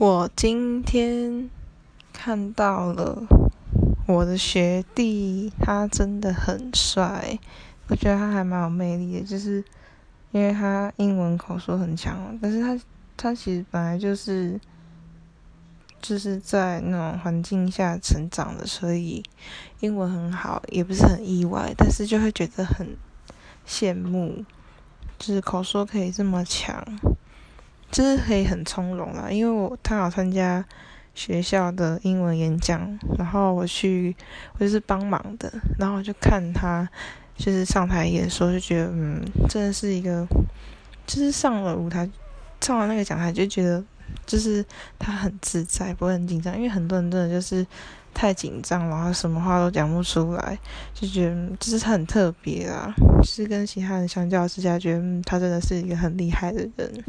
我今天看到了我的学弟，他真的很帅，我觉得他还蛮有魅力的，就是因为他英文口说很强，但是他他其实本来就是就是在那种环境下成长的，所以英文很好，也不是很意外，但是就会觉得很羡慕，就是口说可以这么强。就是可以很从容啦，因为我他好参加学校的英文演讲，然后我去我就是帮忙的，然后我就看他就是上台演说，就觉得嗯，真的是一个，就是上了舞台，上了那个讲台就觉得就是他很自在，不会很紧张，因为很多人真的就是太紧张，然后什么话都讲不出来，就觉得就是他很特别啦，是跟其他人相较之下，觉得他真的是一个很厉害的人。